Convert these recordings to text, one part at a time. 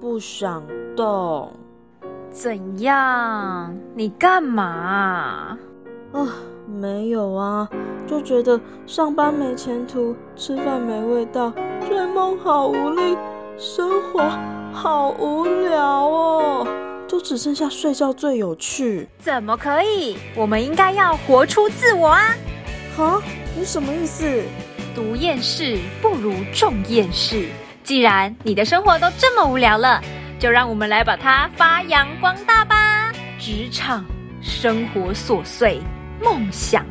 不想动。怎样？你干嘛？啊，没有啊，就觉得上班没前途，吃饭没味道，追梦好无力，生活好无聊哦，就只剩下睡觉最有趣。怎么可以？我们应该要活出自我啊！哈，你什么意思？读厌世不如重厌世。既然你的生活都这么无聊了，就让我们来把它发扬光大吧！职场、生活琐碎、梦想、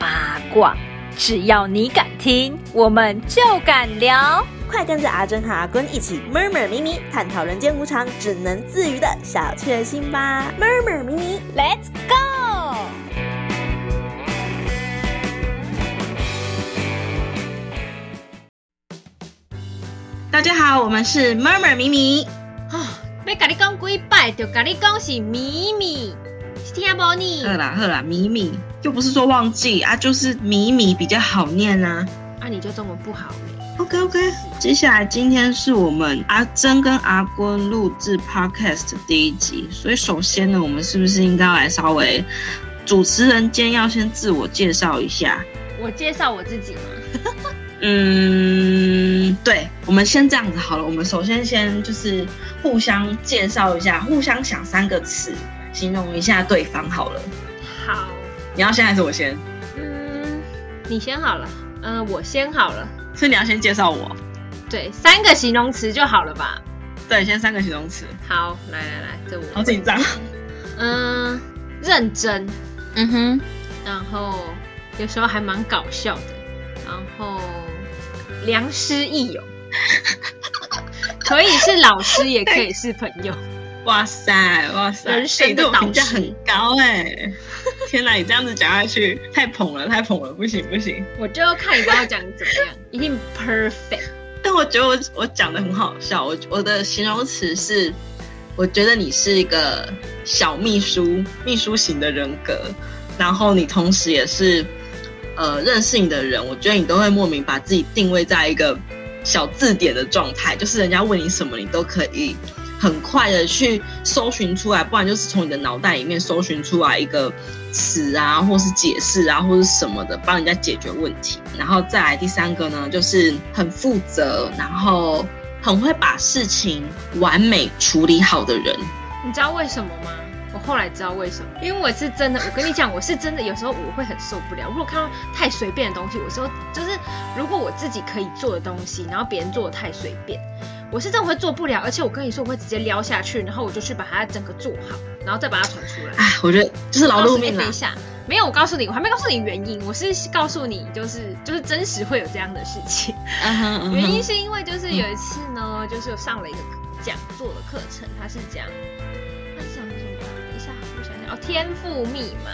八卦，只要你敢听，我们就敢聊。快跟着阿珍和阿坤一起 murmur 咪咪，探讨人间无常，只能自娱的小确幸吧！murmur 咪咪，Let's go！大家好，我们是 murmur 咪咪。啊，要甲你讲几摆，就甲你讲是咪咪，听无你？好啦好啦，咪咪又不是说忘记啊，就是咪咪比较好念啊。啊，你就中文不好呢。OK OK，接下来今天是我们阿珍跟阿坤录制 Podcast 第一集，所以首先呢，我们是不是应该来稍微主持人间要先自我介绍一下？我介绍我自己吗？嗯，对，我们先这样子好了。我们首先先就是互相介绍一下，互相想三个词形容一下对方好了。好，你要先还是我先？嗯，你先好了。嗯、我先好了。是你要先介绍我。对，三个形容词就好了吧？对，先三个形容词。好，来来来，这我。好紧张。嗯，认真，嗯哼，然后有时候还蛮搞笑的，然后良师益友，可以是老师，也可以是朋友。哇塞，哇塞，人生的欸对我评价导师很高哎、天哪，你这样子讲下去，太捧了，太捧了，不行不行。我就看你帮我讲怎么样，一定 perfect。但我觉得我我讲的很好笑，我我的形容词是，我觉得你是一个小秘书，秘书型的人格，然后你同时也是，呃，认识你的人，我觉得你都会莫名把自己定位在一个小字典的状态，就是人家问你什么，你都可以很快的去搜寻出来，不然就是从你的脑袋里面搜寻出来一个词啊，或是解释啊，或是什么的，帮人家解决问题。然后再来第三个呢，就是很负责，然后很会把事情完美处理好的人。你知道为什么吗？我后来知道为什么，因为我是真的，我跟你讲，我是真的，有时候我会很受不了。如果看到太随便的东西，有时候就是如果我自己可以做的东西，然后别人做的太随便，我是真的会做不了。而且我跟你说，我会直接撩下去，然后我就去把它整个做好，然后再把它传出来。哎，我觉得就是劳碌命啦哎等一。下，没有，我告诉你，我还没告诉你原因，我是告诉你，就是就是真实会有这样的事情。原因是因为就是有一次呢，就是上了一个讲座的课程，它是讲，天赋密码。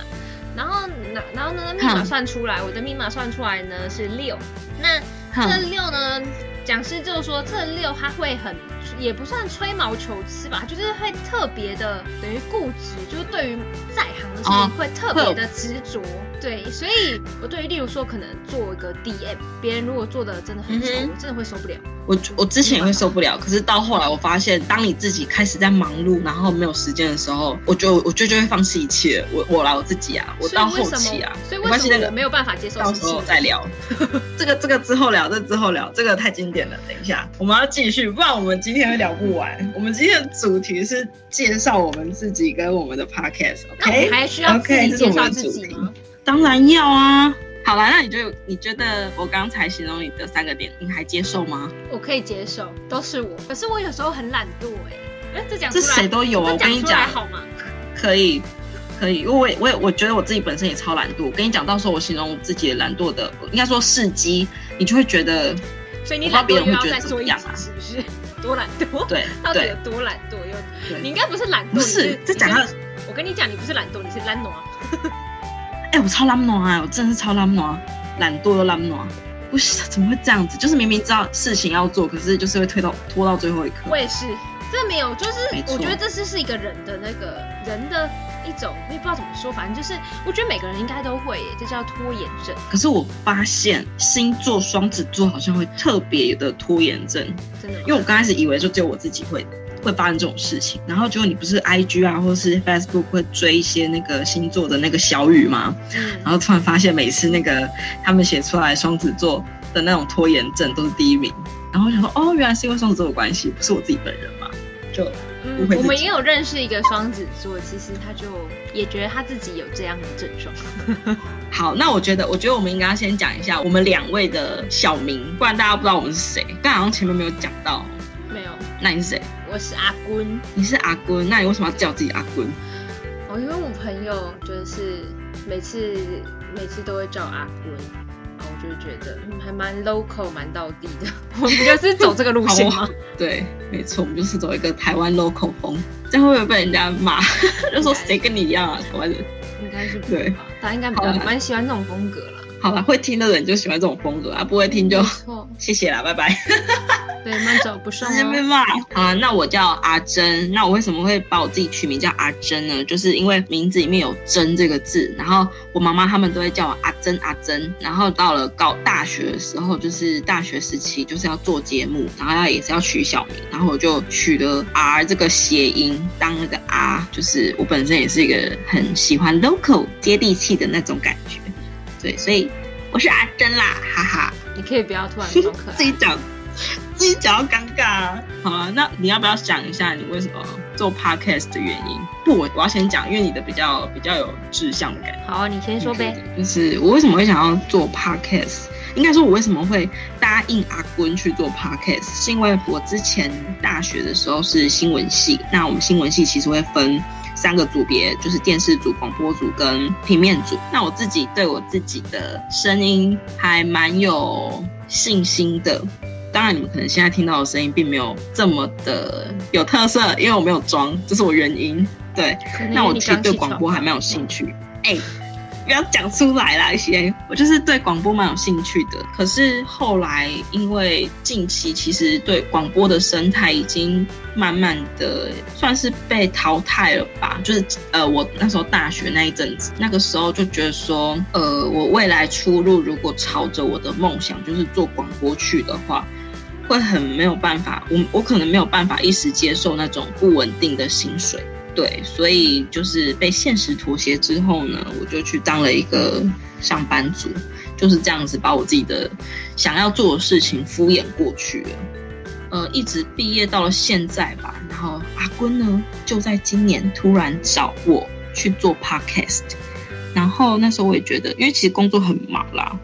然后然然后呢，密码算出来，我的密码算出来呢是六。那哼这六呢，讲师就说这六它会很，也不算吹毛求疵吧，就是会特别的等于固执，就是对于在行的事情哦会特别的执着。对，所以我对于例如说可能做一个 DM，别人如果做的真的很丑，嗯我真的会受不了。我我之前也会受不了，可是到后来我发现，当你自己开始在忙碌，然后没有时间的时候，我就我就就会放弃一切。我我来我自己啊，我到后期啊，所以没关系，那个为什么我没有办法接受到时候？再聊。这个这个之后聊，这之后聊，这个太经典了。等一下，我们要继续，不然我们今天会聊不完。我们今天的主题是介绍我们自己跟我们的 podcast。那我们还需要自己介绍自己吗？当然要啊。好了，那你就你觉得我刚才形容你的三个点，你还接受吗？我可以接受，都是我。可是我有时候很懒惰哎、哎，这讲出谁都有啊！我跟你讲，好吗？可以，可以，因为我也我也我觉得我自己本身也超懒惰。我跟你讲，到时候我形容我自己的懒惰的，应该说事机，你就会觉得所以你我不知道懒惰又要别人会觉得怎么样啊，是不是？多懒惰？对到底有对多懒惰？又你应该不是懒惰，不是你这讲到我跟你讲，你不是懒惰，你是懒惰。哎、我超懒惰啊！我真的是超懒惰，懒惰又懒惰。不是，怎么会这样子？就是明明知道事情要做，可是就是会推到拖到最后一刻。我也是，这没有，就是我觉得这是是一个人的那个人的一种，我也不知道怎么说，反正就是我觉得每个人应该都会耶，这叫拖延症，可是我发现星座双子座好像会特别的拖延症，真的。因为我刚开始以为就只有我自己会会发生这种事情，然后结果你不是 IG 啊或是 Facebook 会追一些那个星座的那个小语吗？嗯然后突然发现每次那个他们写出来双子座的那种拖延症都是第一名，然后我想说哦，原来是因为双子座有关系，不是我自己本人嘛，就我们也有认识一个双子座，其实他就也觉得他自己有这样的症状。好。那我觉得，我觉得我们应该要先讲一下我们两位的小名，不然大家不知道我们是谁。但好像前面没有讲到，没有，那你是谁？我是阿坤。你是阿坤，那你为什么要叫自己阿坤？哦，因为我朋友就是每次每次都会叫阿坤，然后我就觉得嗯还蛮 local 蛮到地的。我们不就是走这个路线吗？对，没错，我们就是走一个台湾 local 风，这样会不会被人家骂？就说谁跟你一样啊，台湾人？应该是不对？他应该比较蛮喜欢这种风格啦。好了，会听的人就喜欢这种风格啊，不会听就谢谢啦，拜拜。对，慢走不送哦。直接被骂。好啊，那我叫阿珍。那我为什么会把我自己取名叫阿珍呢？就是因为名字里面有“珍”这个字，然后我妈妈他们都会叫我阿珍阿珍。然后到了高大学的时候，就是大学时期，就是要做节目，然后要也是要取小名，然后我就取了 R 这个谐音当那个 R，就是我本身也是一个很喜欢 local 接地气的那种感觉。对，所以我是阿珍啦，哈哈。你可以不要突然装可爱。自己讲，自己讲要尴尬啊。好啊，那你要不要讲一下你为什么做 podcast 的原因？不，我我要先讲，因为你的比较比较有志向的感觉。好啊，你先说呗。就是我为什么会想要做 podcast？应该说，我为什么会答应阿坤去做 podcast，是因为我之前大学的时候是新闻系，那我们新闻系其实会分三个组别，就是电视组、广播组跟平面组。那我自己对我自己的声音还蛮有信心的。当然，你们可能现在听到的声音并没有这么的有特色，因为我没有装，这是我原因。对，那我你其实对广播还蛮有兴趣。哎、不要讲出来啦，一些我就是对广播蛮有兴趣的。可是后来因为近期其实对广播的生态已经慢慢的算是被淘汰了吧。就是呃，我那时候大学那一阵子，那个时候就觉得说，呃，我未来出路如果朝着我的梦想就是做广播去的话。会很没有办法，我我可能没有办法一时接受那种不稳定的薪水，对，所以就是被现实妥协之后呢，我就去当了一个上班族，就是这样子把我自己的想要做的事情敷衍过去了。呃，一直毕业到了现在吧，然后阿坤呢就在今年突然找我去做 podcast，然后那时候我也觉得，因为其实工作很忙啦，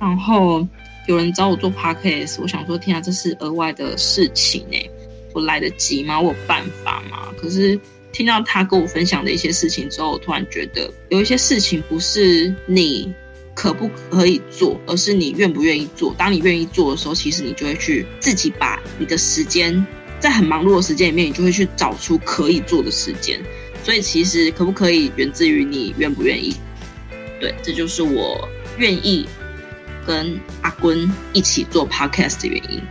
然后有人找我做 podcast，我想说天啊，这是额外的事情哎、我来得及吗？我有办法吗？可是听到他跟我分享的一些事情之后，我突然觉得有一些事情不是你可不可以做，而是你愿不愿意做。当你愿意做的时候，其实你就会去自己把你的时间，在很忙碌的时间里面，你就会去找出可以做的时间。所以其实可不可以源自于你愿不愿意。对，这就是我愿意跟阿坤一起做 podcast 的原因。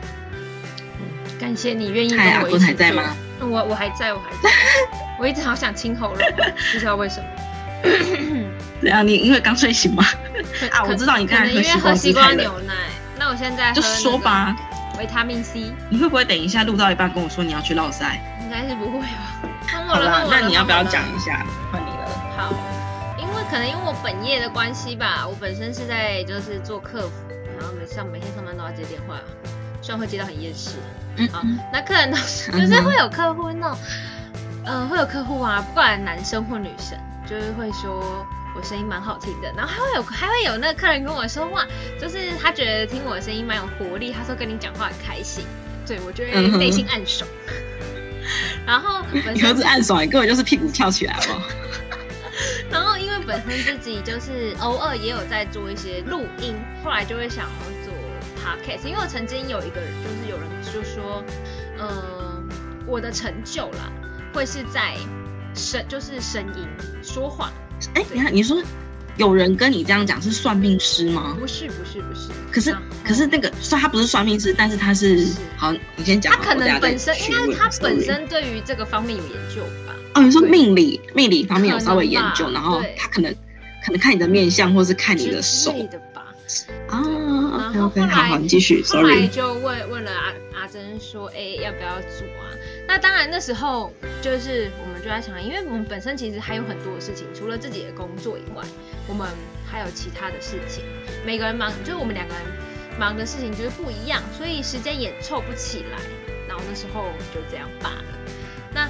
感谢你愿意跟嗨，阿坤我一起做还在吗？嗯我我还在，我还在，我一直好想清喉咙，不知道为什么。怎样？你因为刚睡醒吗？啊我知道你刚才因为喝西瓜牛奶。那我现在就说吧，维他命 C，你会不会等一下录到一半跟我说你要去绕赛？应该是不会吧？好了，那你要不要讲一下？换你了。好，可能因为我本业的关系吧，我本身是在就是做客服，然后每上每天上班都要接电话，虽然会接到很厌世。嗯好，那客人都是就是会有客户那种，嗯、会有客户啊，不管男生或女生，就是会说我声音蛮好听的，然后还会有还会有那个客人跟我说哇，就是他觉得听我的声音蛮有活力，他说跟你讲话很开心，对我就会嗯哼内心暗爽。然后本你何身止暗爽，你根本就是屁股跳起来好不好？然后因为本身自己就是偶尔也有在做一些录音，后来就会想要做 podcast，因为我曾经有一个人就是有人就说，呃，我的成就啦，会是在声就是声音说话，哎，你看，你说有人跟你这样讲是算命师吗？不是不是不是，可是可是那个虽然他不是算命师，但是他是是好，你先讲他可能本身应询问该他本身对于这个方面有研究吧。哦，你说命理命理方面有稍微研究，然后他可能可能看你的面相，或是看你的手类的吧。啊。然 OK 后 OK，后来好好，你继续后来。就问问了阿阿珍说，哎、要不要做啊？那当然那时候就是我们就在想，因为我们本身其实还有很多的事情，除了自己的工作以外，我们还有其他的事情。每个人忙，就是我们两个人忙的事情就是不一样，所以时间也凑不起来。然后那时候就这样罢了。那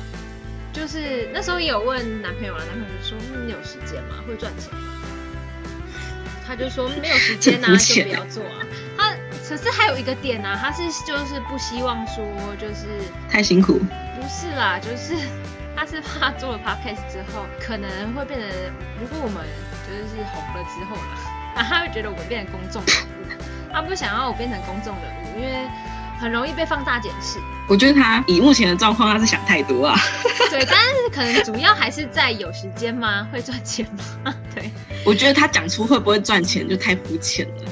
就是那时候也有问男朋友啊，男朋友就说：“嗯你有时间吗？会赚钱吗？”他就说没有时间啊，就不要做啊。他可是还有一个点啊，他是就是不希望说就是太辛苦，不是啦，就是他是怕做了 podcast 之后，可能会变成，如果我们就是红了之后啦，啊，他会觉得我们变成公众人物，他不想要我变成公众人物，因为很容易被放大检视。我觉得他以目前的状况，他是想太多啊。对，但是可能主要还是在有时间吗？会赚钱吗？对我觉得他讲出会不会赚钱就太肤浅了。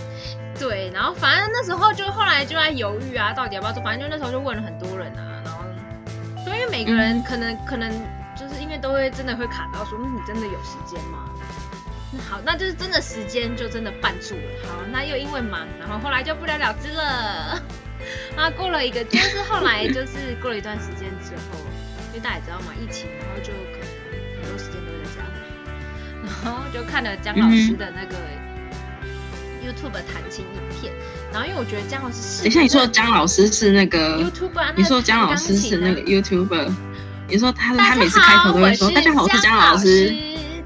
对，然后反正那时候就后来就在犹豫啊，到底要不要做，反正就那时候就问了很多人啊，然后就因为每个人可能、可能就是因为都会真的会卡到说，嗯，你真的有时间吗？那好，那就是真的时间就真的绊住了。好，那又因为忙，然后后来就不了了之了。啊，过了一个，就是后来就是过了一段时间之后，因为大家也知道嘛，疫情，然后就可能很多时间都会在家嘛，然后就看了姜老师的那个 YouTube 弹琴影片，然后因为我觉得姜老师是等一下，你说姜老师是那个 YouTube 啊，你说姜老师是那个 YouTuber，你说他他每次开头都会说大家好，我是姜老老师。，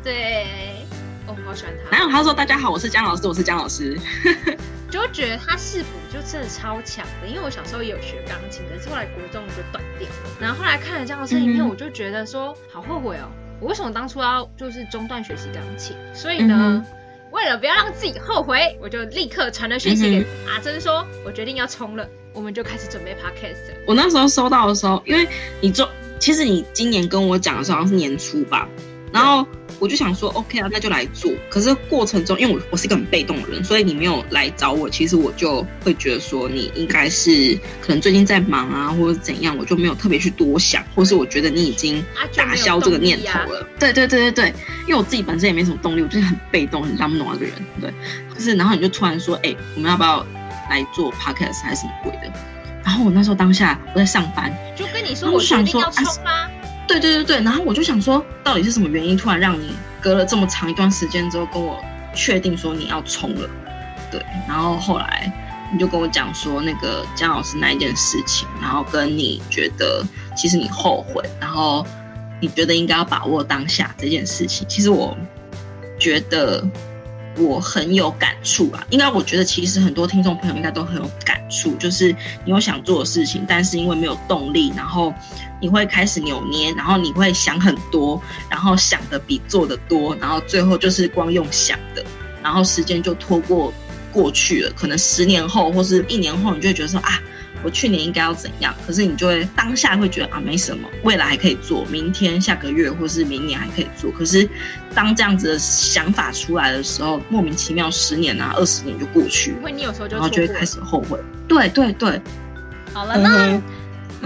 对，哦，我好喜欢他。然后他说大家好，我是姜老师，我是姜老师。就觉得他视谱就真的超强的，因为我小时候也有学钢琴，可是后来国中就断掉了。然后后来看了姜老师的影片，嗯我就觉得说好后悔哦，我为什么当初要就是中断学习钢琴？所以呢。嗯为了不要让自己后悔，我就立刻传了讯息给阿珍说，我决定要冲了，我们就开始准备 podcast。我那时候收到的时候，因为你做，其实你今年跟我讲的时候好像是年初吧，然后我就想说 OK 啊，那就来做。可是过程中，因为我我是一个很被动的人，所以你没有来找我，其实我就会觉得说你应该是可能最近在忙啊，或者怎样，我就没有特别去多想，或是我觉得你已经打消这个念头了。对对对对对，因为我自己本身也没什么动力，我就是很被动、很浪暖的人。对，就是然后你就突然说，哎、我们要不要来做 podcast 还是什么鬼的？然后我那时候当下我在上班，就跟你说，我想说！对对对对，然后我就想说，到底是什么原因突然让你隔了这么长一段时间之后跟我确定说你要冲了？对，然后后来你就跟我讲说那个姜老师那一件事情，然后跟你觉得其实你后悔，然后你觉得应该要把握当下这件事情，其实我觉得我很有感触吧。应该我觉得其实很多听众朋友应该都很有感触，就是你有想做的事情，但是因为没有动力，然后你会开始扭捏，然后你会想很多，然后想的比做的多，然后最后就是光用想的，然后时间就拖过过去了。可能十年后或是一年后，你就会觉得说啊。我去年应该要怎样？可是你就会当下会觉得啊，没什么，未来还可以做，明天、下个月或是明年还可以做。可是当这样子的想法出来的时候，莫名其妙十年啊、二十年就过去了因，为你有时候就然后就会开始后悔。对对对，好了，那嗯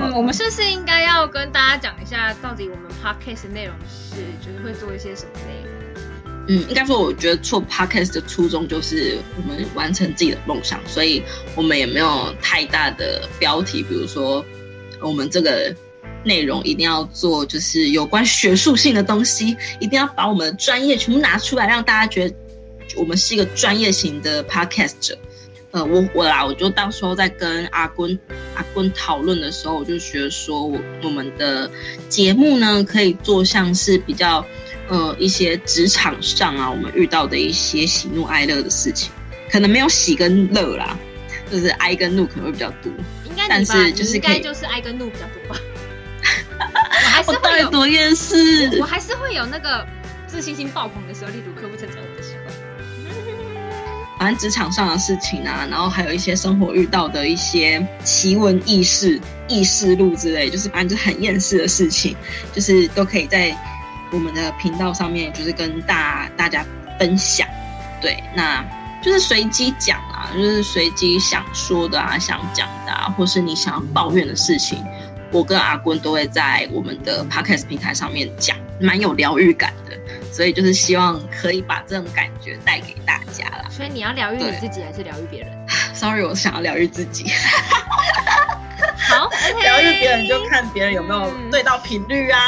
嗯，我们是不是应该要跟大家讲一下，到底我们 podcast 的内容是就是会做一些什么内容？嗯，应该说，我觉得做 podcast 的初衷就是我们完成自己的梦想，所以我们也没有太大的标题，比如说我们这个内容一定要做就是有关学术性的东西，一定要把我们的专业全部拿出来，让大家觉得我们是一个专业型的 podcast 者。呃，我我啦，我就到时候在跟阿坤阿坤讨论的时候，我就觉得说我我们的节目呢，可以做像是比较呃一些职场上啊，我们遇到的一些喜怒哀乐的事情，可能没有喜跟乐啦，就是哀跟怒可能会比较多。应该但，是就是应该就是哀跟怒比较多吧。我还是会有，底多厌世我？还是会有那个自信心爆棚的时候，例如客户称赞我的时候。反正职场上的事情啊，然后还有一些生活遇到的一些奇闻异事、异事录之类，就是反正就很厌世的事情，就是都可以在我们的频道上面，就是跟大大家分享。对，那就是随机讲啊，就是随机想说的啊，想讲的啊，或是你想要抱怨的事情，我跟阿坤都会在我们的 podcast 平台上面讲，蛮有疗愈感的。所以就是希望可以把这种感觉带给大家啦。所以你要疗愈你自己，还是疗愈别人？Sorry，我想要疗愈自己。好，疗愈别人就看别人有没有对到频率啊。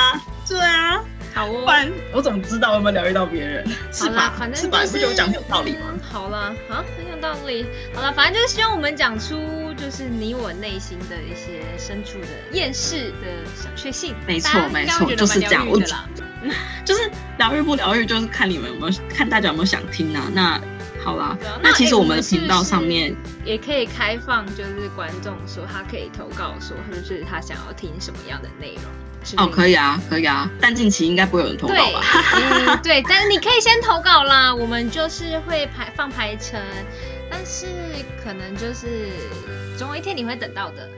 对啊。好哦，不然我怎么知道有没有疗愈到别人？是吧？反正就是不觉得我讲很有道理吗？好了，啊，很有道理。好了，反正就是希望我们讲出就是你我内心的一些深处的厌世的小确幸。没错，没错，就是这样。我 就是疗愈不疗愈，就是看你们有没有看大家有没有想听啊。那好啦，那其实我们的频道上面也可以开放，就是观众说他可以投稿说，就是他想要听什么样的内容。哦，可以啊，可以啊，但近期应该不会有人投稿吧？嗯，对，但是你可以先投稿啦，我们就是会排放排程，但是可能就是总有一天你会等到的。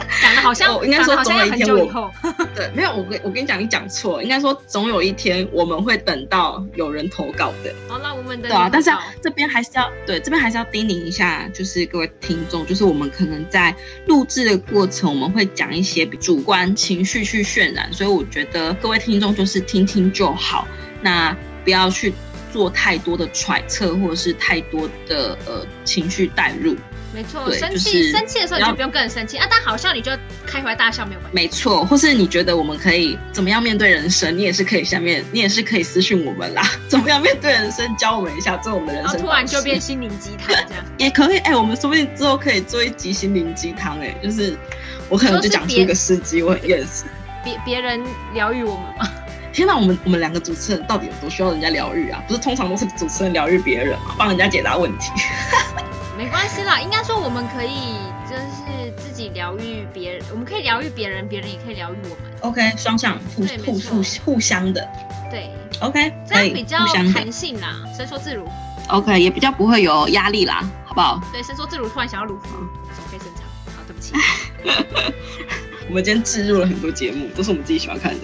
讲的好像应该说总有一天我，对，没有我跟我跟你讲，你讲错，应该说总有一天我们会等到有人投稿的。好那，我们的对啊，但是这边还是要对这边还是要叮咛一下，就是各位听众，就是我们可能在录制的过程，我们会讲一些主观情绪去渲染，所以我觉得各位听众就是听听就好，那不要去做太多的揣测或者是太多的呃情绪带入。没错，生气生气的时候你就不用跟人生气啊，但好笑你就开怀大笑没有关系。没错，或是你觉得我们可以怎么样面对人生，你也是可以下面，你也是可以私信我们啦。怎么样面对人生，教我们一下，做我们的人生。然后突然就变心灵鸡汤这样，也可以。哎，我们说不定之后可以做一集心灵鸡汤。哎，就是我可能就讲出一个司机，我很厌世。别别人疗愈我们吗？天哪，我们我们两个主持人到底有多需要人家疗愈啊？不是通常都是主持人疗愈别人嘛，帮人家解答问题。没关系啦，应该说我们可以就是自己疗愈别人，我们可以疗愈别人，别人也可以疗愈我们。OK，双向互互互互相的。对，OK，这样比较弹性啦，伸缩自如。OK，也比较不会有压力啦，好不好？对，伸缩自如，突然想要乳房，手可以伸长。好，对不起。我们今天置入了很多节目，都是我们自己喜欢看的。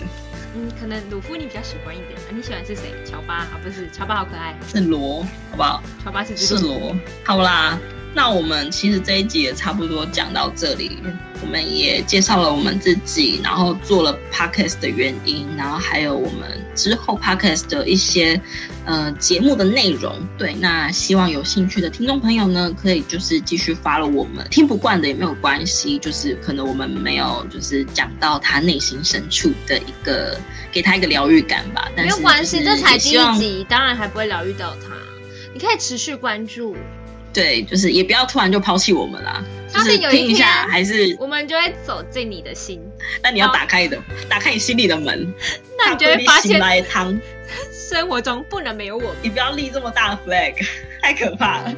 嗯，可能鲁夫你比较喜欢一点啊，你喜欢是谁？乔巴啊，不是乔巴，好可爱，是罗，好不好？乔巴是是罗，好啦。那我们其实这一集也差不多讲到这里，我们也介绍了我们自己，然后做了 podcast 的原因，然后还有我们之后 podcast 的一些呃节目的内容。对，那希望有兴趣的听众朋友呢，可以就是继续发了我们，听不惯的也没有关系，就是可能我们没有就是讲到他内心深处的一个，给他一个疗愈感吧。没有关系，这才第一集，当然还不会疗愈到他，你可以持续关注。对，就是也不要突然就抛弃我们啦。就是听一下，还是我们就会走进你的心。那你要打开的，打开你心里的门。那你就会发现，来汤 生活中不能没有我。你不要立这么大的 flag，太可怕了。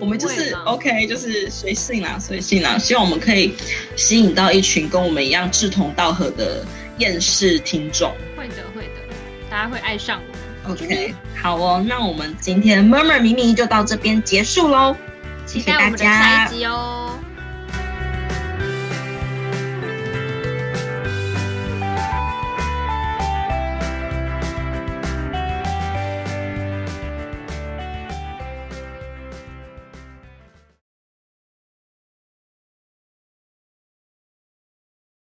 我们就是 OK，就是随性啦，随性啦。希望我们可以吸引到一群跟我们一样志同道合的厌世听众。会的，会的，大家会爱上我。OK，好哦，那我们今天 Murmur 咪咪就到这边结束喽，谢谢大家，下一集哦。